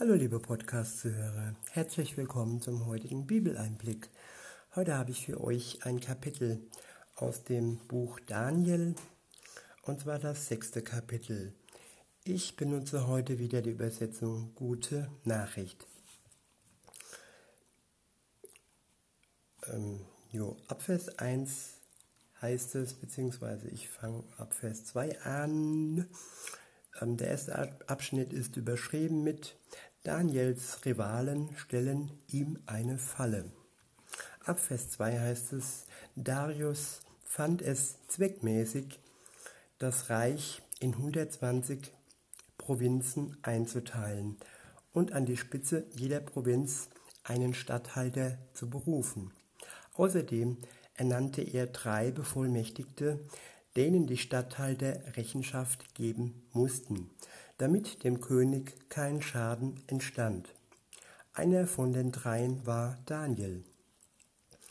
Hallo liebe Podcast-Zuhörer, herzlich willkommen zum heutigen Bibeleinblick. Heute habe ich für euch ein Kapitel aus dem Buch Daniel, und zwar das sechste Kapitel. Ich benutze heute wieder die Übersetzung Gute Nachricht. Ähm, jo, ab Vers 1 heißt es, beziehungsweise ich fange ab Vers 2 an. Ähm, der erste Abschnitt ist überschrieben mit Daniels Rivalen stellen ihm eine Falle. Ab Vers 2 heißt es, Darius fand es zweckmäßig, das Reich in 120 Provinzen einzuteilen und an die Spitze jeder Provinz einen Statthalter zu berufen. Außerdem ernannte er drei Bevollmächtigte, denen die Statthalter Rechenschaft geben mussten damit dem König kein Schaden entstand. Einer von den dreien war Daniel.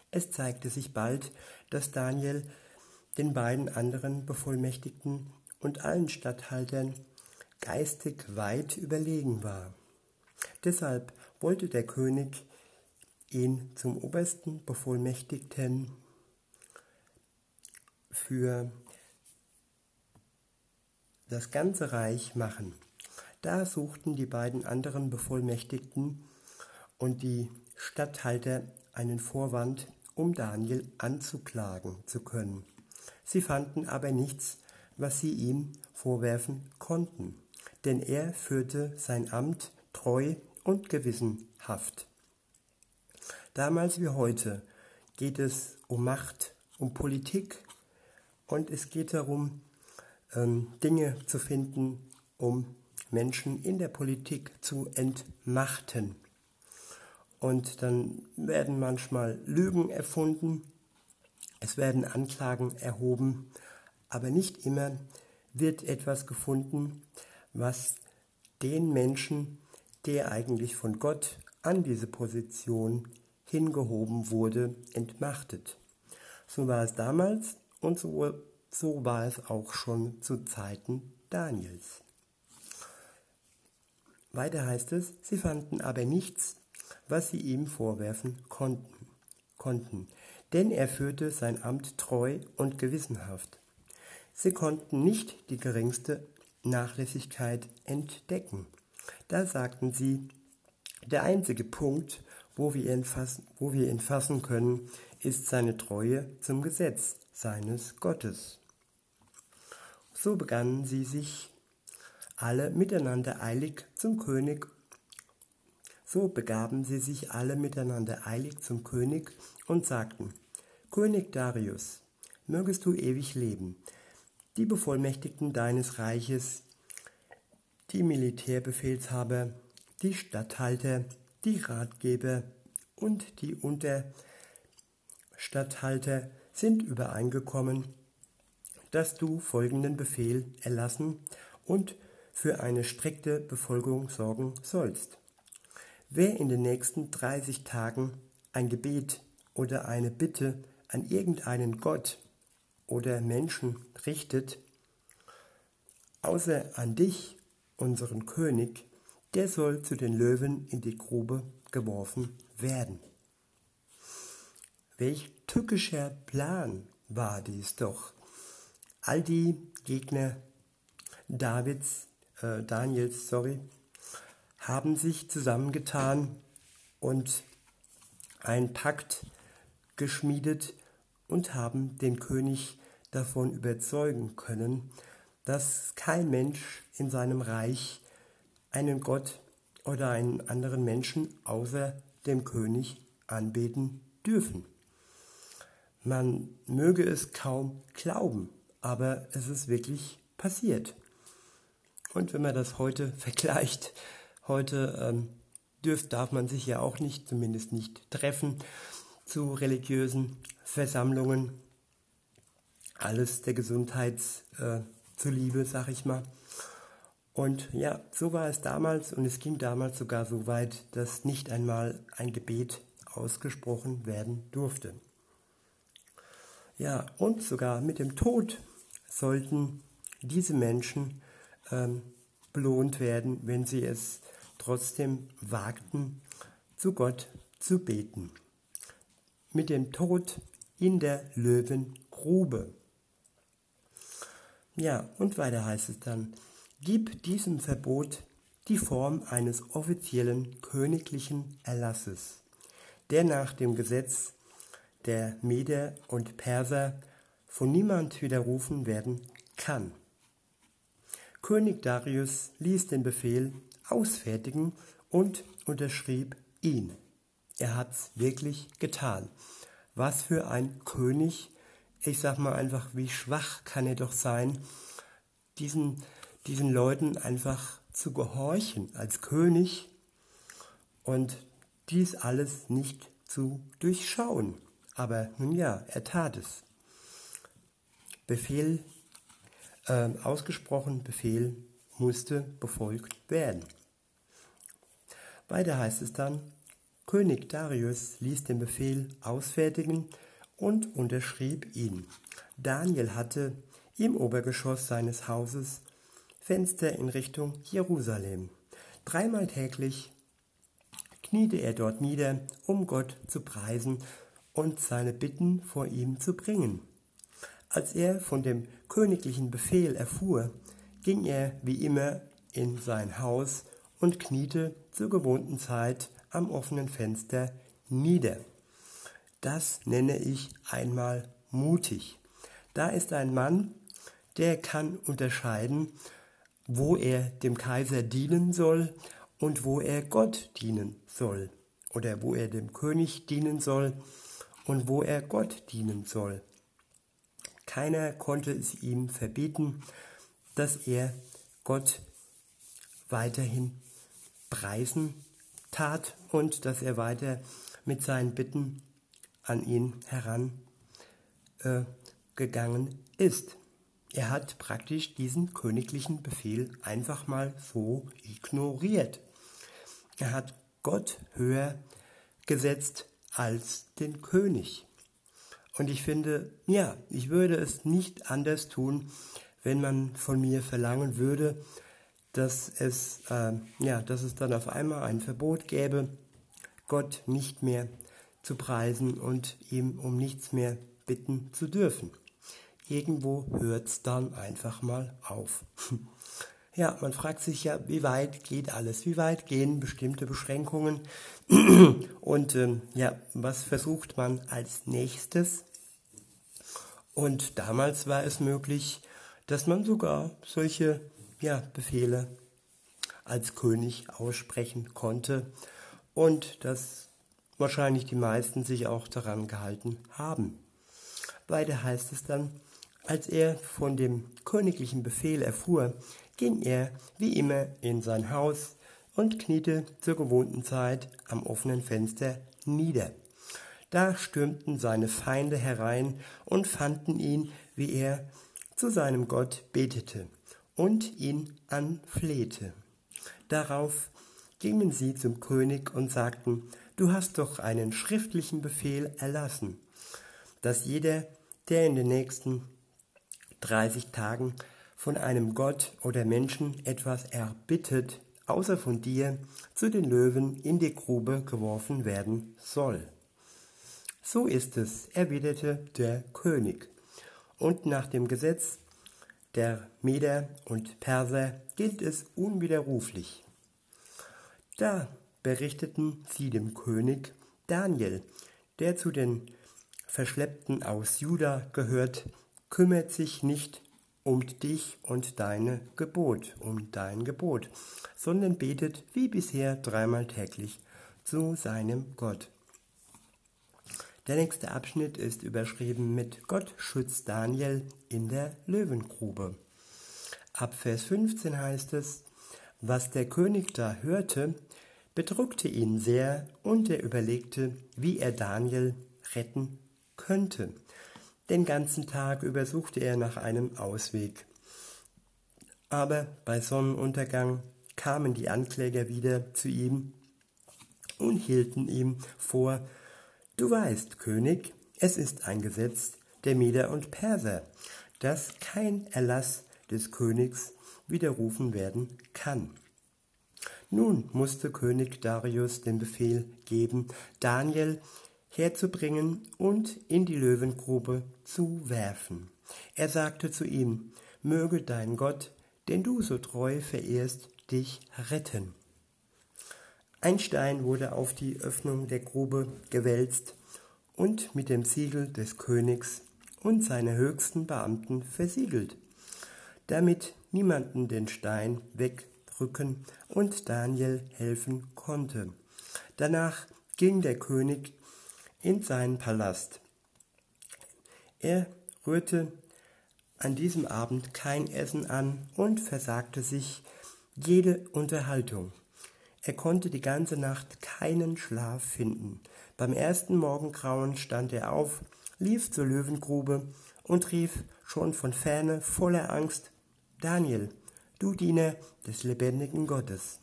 Es zeigte sich bald, dass Daniel den beiden anderen Bevollmächtigten und allen Statthaltern geistig weit überlegen war. Deshalb wollte der König ihn zum obersten Bevollmächtigten für das ganze Reich machen. Da suchten die beiden anderen Bevollmächtigten und die Statthalter einen Vorwand, um Daniel anzuklagen zu können. Sie fanden aber nichts, was sie ihm vorwerfen konnten, denn er führte sein Amt treu und gewissenhaft. Damals wie heute geht es um Macht, um Politik und es geht darum, Dinge zu finden, um Menschen in der Politik zu entmachten. Und dann werden manchmal Lügen erfunden, es werden Anklagen erhoben, aber nicht immer wird etwas gefunden, was den Menschen, der eigentlich von Gott an diese Position hingehoben wurde, entmachtet. So war es damals und so so war es auch schon zu Zeiten Daniels. Weiter heißt es, sie fanden aber nichts, was sie ihm vorwerfen konnten, konnten, denn er führte sein Amt treu und gewissenhaft. Sie konnten nicht die geringste Nachlässigkeit entdecken. Da sagten sie, der einzige Punkt, wo wir ihn fassen, wo wir ihn fassen können, ist seine Treue zum Gesetz seines Gottes. So begannen sie sich alle miteinander eilig zum König. So begaben sie sich alle miteinander eilig zum König und sagten, König Darius, mögest du ewig leben. Die Bevollmächtigten deines Reiches, die Militärbefehlshaber, die Statthalter, die Ratgeber und die Unterstatthalter sind übereingekommen, dass du folgenden Befehl erlassen und für eine strikte Befolgung sorgen sollst. Wer in den nächsten 30 Tagen ein Gebet oder eine Bitte an irgendeinen Gott oder Menschen richtet, außer an dich, unseren König, der soll zu den Löwen in die Grube geworfen werden. Welch tückischer Plan war dies doch, all die Gegner Davids, äh, Daniels, sorry, haben sich zusammengetan und einen Pakt geschmiedet und haben den König davon überzeugen können, dass kein Mensch in seinem Reich einen Gott oder einen anderen Menschen außer dem König anbeten dürfen. Man möge es kaum glauben, aber es ist wirklich passiert. Und wenn man das heute vergleicht, heute ähm, dürft, darf man sich ja auch nicht, zumindest nicht treffen zu religiösen Versammlungen. Alles der Gesundheit äh, zuliebe, sag ich mal. Und ja, so war es damals und es ging damals sogar so weit, dass nicht einmal ein Gebet ausgesprochen werden durfte. Ja, und sogar mit dem Tod sollten diese Menschen ähm, belohnt werden, wenn sie es trotzdem wagten, zu Gott zu beten. Mit dem Tod in der Löwengrube. Ja, und weiter heißt es dann, gib diesem Verbot die Form eines offiziellen königlichen Erlasses, der nach dem Gesetz der Meder und Perser von niemand widerrufen werden kann. König Darius ließ den Befehl ausfertigen und unterschrieb ihn. Er hat's wirklich getan. Was für ein König, ich sag mal einfach, wie schwach kann er doch sein, diesen, diesen Leuten einfach zu gehorchen als König und dies alles nicht zu durchschauen. Aber nun ja, er tat es. Befehl, äh, ausgesprochen Befehl musste befolgt werden. Weiter heißt es dann, König Darius ließ den Befehl ausfertigen und unterschrieb ihn. Daniel hatte im Obergeschoss seines Hauses Fenster in Richtung Jerusalem. Dreimal täglich kniete er dort nieder, um Gott zu preisen und seine Bitten vor ihm zu bringen. Als er von dem königlichen Befehl erfuhr, ging er wie immer in sein Haus und kniete zur gewohnten Zeit am offenen Fenster nieder. Das nenne ich einmal mutig. Da ist ein Mann, der kann unterscheiden, wo er dem Kaiser dienen soll und wo er Gott dienen soll oder wo er dem König dienen soll und wo er Gott dienen soll. Keiner konnte es ihm verbieten, dass er Gott weiterhin preisen tat und dass er weiter mit seinen Bitten an ihn herangegangen äh, ist. Er hat praktisch diesen königlichen Befehl einfach mal so ignoriert. Er hat Gott höher gesetzt als den König. Und ich finde, ja, ich würde es nicht anders tun, wenn man von mir verlangen würde, dass es, äh, ja, dass es dann auf einmal ein Verbot gäbe, Gott nicht mehr zu preisen und ihm um nichts mehr bitten zu dürfen. Irgendwo hört es dann einfach mal auf. Ja, man fragt sich ja, wie weit geht alles? Wie weit gehen bestimmte Beschränkungen? Und ähm, ja, was versucht man als nächstes? Und damals war es möglich, dass man sogar solche ja, Befehle als König aussprechen konnte und dass wahrscheinlich die meisten sich auch daran gehalten haben. Weiter heißt es dann, als er von dem königlichen Befehl erfuhr, ging er wie immer in sein Haus und kniete zur gewohnten Zeit am offenen Fenster nieder. Da stürmten seine Feinde herein und fanden ihn, wie er zu seinem Gott betete und ihn anflehte. Darauf gingen sie zum König und sagten, du hast doch einen schriftlichen Befehl erlassen, dass jeder, der in den nächsten 30 Tagen von einem Gott oder Menschen etwas erbittet, außer von dir, zu den Löwen in die Grube geworfen werden soll. So ist es, erwiderte der König. Und nach dem Gesetz der Meder und Perser gilt es unwiderruflich. Da berichteten sie dem König Daniel, der zu den Verschleppten aus Juda gehört, kümmert sich nicht um dich und deine Gebot, um dein Gebot, sondern betet wie bisher dreimal täglich zu seinem Gott. Der nächste Abschnitt ist überschrieben mit Gott schützt Daniel in der Löwengrube. Ab Vers 15 heißt es, was der König da hörte, bedrückte ihn sehr und er überlegte, wie er Daniel retten könnte. Den ganzen Tag über suchte er nach einem Ausweg. Aber bei Sonnenuntergang kamen die Ankläger wieder zu ihm und hielten ihm vor, Du weißt, König, es ist ein Gesetz der Meder und Perser, dass kein Erlass des Königs widerrufen werden kann. Nun musste König Darius den Befehl geben, Daniel herzubringen und in die Löwengrube zu werfen. Er sagte zu ihm, möge dein Gott, den du so treu verehrst, dich retten. Ein Stein wurde auf die Öffnung der Grube gewälzt und mit dem Siegel des Königs und seiner höchsten Beamten versiegelt, damit niemanden den Stein wegdrücken und Daniel helfen konnte. Danach ging der König in seinen Palast. Er rührte an diesem Abend kein Essen an und versagte sich jede Unterhaltung. Er konnte die ganze Nacht keinen Schlaf finden. Beim ersten Morgengrauen stand er auf, lief zur Löwengrube und rief schon von ferne voller Angst Daniel, du Diener des lebendigen Gottes.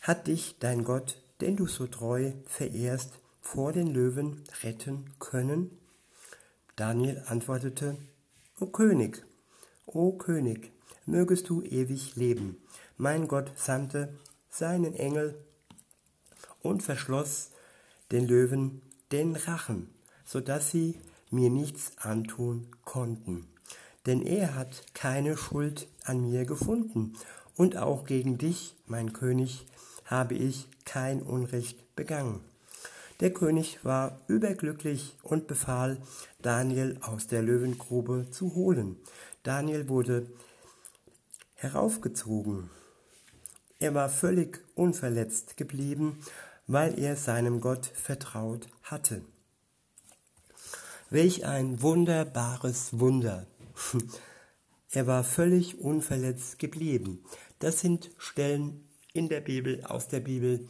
Hat dich dein Gott, den du so treu verehrst, vor den Löwen retten können? Daniel antwortete, O König, O König, mögest du ewig leben. Mein Gott sandte seinen Engel und verschloss den Löwen den Rachen, so dass sie mir nichts antun konnten. Denn er hat keine Schuld an mir gefunden, und auch gegen dich, mein König, habe ich kein Unrecht begangen. Der König war überglücklich und befahl, Daniel aus der Löwengrube zu holen. Daniel wurde heraufgezogen. Er war völlig unverletzt geblieben, weil er seinem Gott vertraut hatte. Welch ein wunderbares Wunder. Er war völlig unverletzt geblieben. Das sind Stellen in der Bibel, aus der Bibel,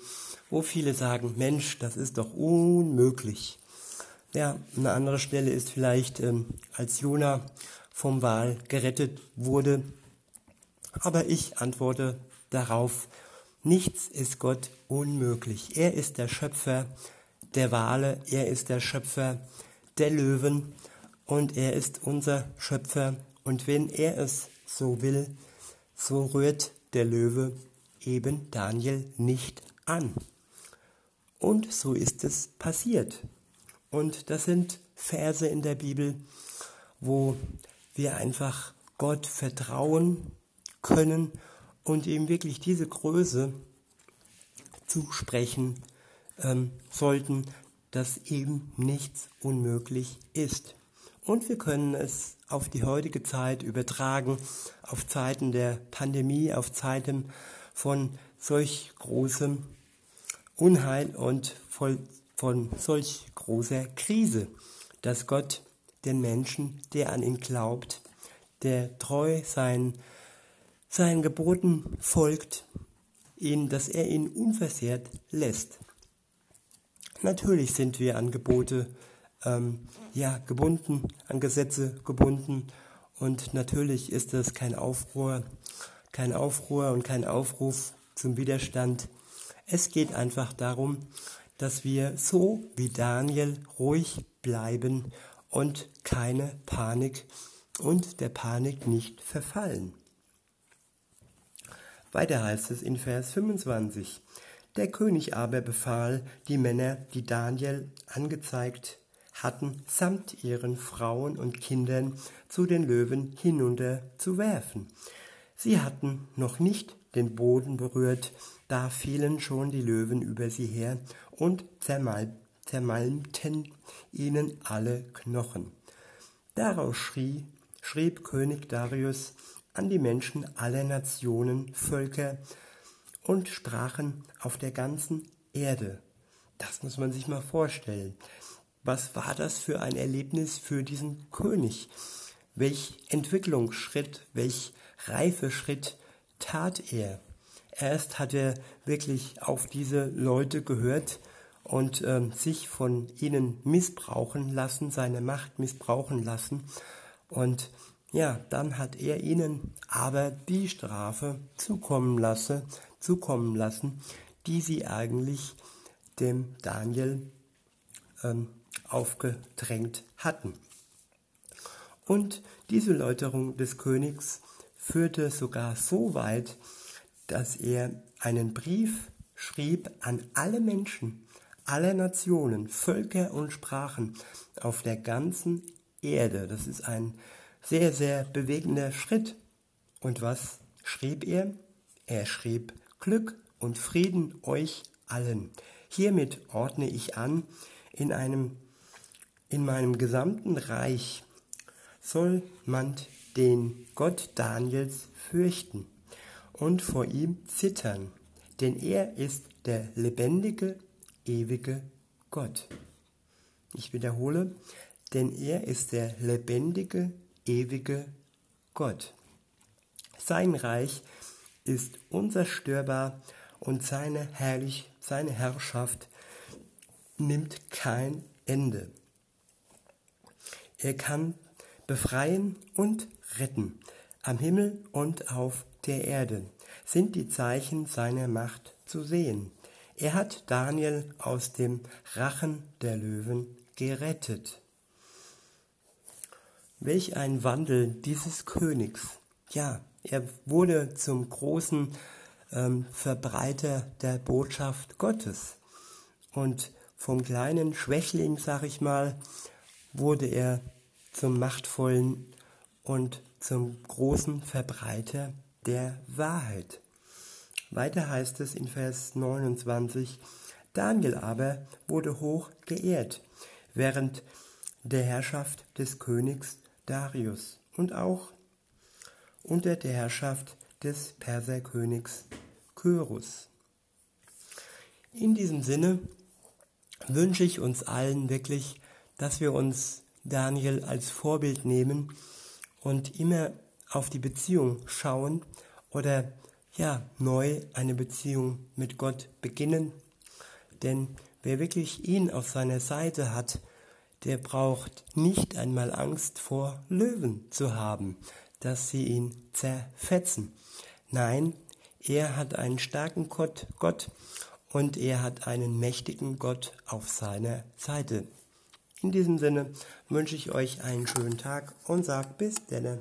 wo viele sagen, Mensch, das ist doch unmöglich. Ja, eine andere Stelle ist vielleicht, ähm, als Jona vom Wal gerettet wurde. Aber ich antworte darauf, nichts ist Gott unmöglich. Er ist der Schöpfer der Wale, er ist der Schöpfer der Löwen und er ist unser Schöpfer. Und wenn er es so will, so rührt der Löwe eben Daniel nicht an. Und so ist es passiert. Und das sind Verse in der Bibel, wo wir einfach Gott vertrauen können und ihm wirklich diese Größe zusprechen ähm, sollten, dass ihm nichts unmöglich ist. Und wir können es auf die heutige Zeit übertragen, auf Zeiten der Pandemie, auf Zeiten von solch großem Unheil und von solch großer Krise, dass Gott den Menschen, der an ihn glaubt, der treu sein, seinen Geboten folgt, ihn, dass er ihn unversehrt lässt. Natürlich sind wir an Gebote ähm, ja, gebunden, an Gesetze gebunden und natürlich ist das kein Aufruhr, kein Aufruhr und kein Aufruf zum Widerstand. Es geht einfach darum, dass wir so wie Daniel ruhig bleiben und keine Panik und der Panik nicht verfallen. Weiter heißt es in Vers 25. Der König aber befahl, die Männer, die Daniel angezeigt hatten, samt ihren Frauen und Kindern zu den Löwen hinunter zu werfen. Sie hatten noch nicht den Boden berührt, da fielen schon die Löwen über sie her und zermal zermalmten ihnen alle Knochen. Daraus schrie, schrieb König Darius an die Menschen aller Nationen, Völker und Sprachen auf der ganzen Erde. Das muss man sich mal vorstellen. Was war das für ein Erlebnis für diesen König? Welch Entwicklungsschritt, welch Reifeschritt tat er. Erst hat er wirklich auf diese Leute gehört und äh, sich von ihnen missbrauchen lassen, seine Macht missbrauchen lassen. Und ja, dann hat er ihnen aber die Strafe zukommen lassen, zukommen lassen, die sie eigentlich dem Daniel ähm, aufgedrängt hatten. Und diese Läuterung des Königs führte sogar so weit, dass er einen Brief schrieb an alle Menschen, aller Nationen, Völker und Sprachen auf der ganzen Erde. Das ist ein sehr, sehr bewegender Schritt. Und was schrieb er? Er schrieb Glück und Frieden euch allen. Hiermit ordne ich an, in einem, in meinem gesamten Reich soll man den Gott Daniels fürchten und vor ihm zittern, denn er ist der lebendige, ewige Gott. Ich wiederhole, denn er ist der lebendige, ewige Gott. Sein Reich ist unzerstörbar und seine, Herrlich, seine Herrschaft nimmt kein Ende. Er kann befreien und retten. Am Himmel und auf der Erde sind die Zeichen seiner Macht zu sehen. Er hat Daniel aus dem Rachen der Löwen gerettet. Welch ein Wandel dieses Königs. Ja, er wurde zum großen ähm, Verbreiter der Botschaft Gottes. Und vom kleinen Schwächling, sag ich mal, wurde er zum machtvollen und zum großen Verbreiter der Wahrheit. Weiter heißt es in Vers 29, Daniel aber wurde hoch geehrt während der Herrschaft des Königs Darius und auch unter der Herrschaft des Perserkönigs Kyrus. In diesem Sinne wünsche ich uns allen wirklich, dass wir uns Daniel als Vorbild nehmen und immer auf die Beziehung schauen oder ja, neu eine Beziehung mit Gott beginnen. Denn wer wirklich ihn auf seiner Seite hat, der braucht nicht einmal Angst vor Löwen zu haben, dass sie ihn zerfetzen. Nein, er hat einen starken Gott, Gott und er hat einen mächtigen Gott auf seiner Seite. In diesem Sinne wünsche ich euch einen schönen Tag und sage bis denne.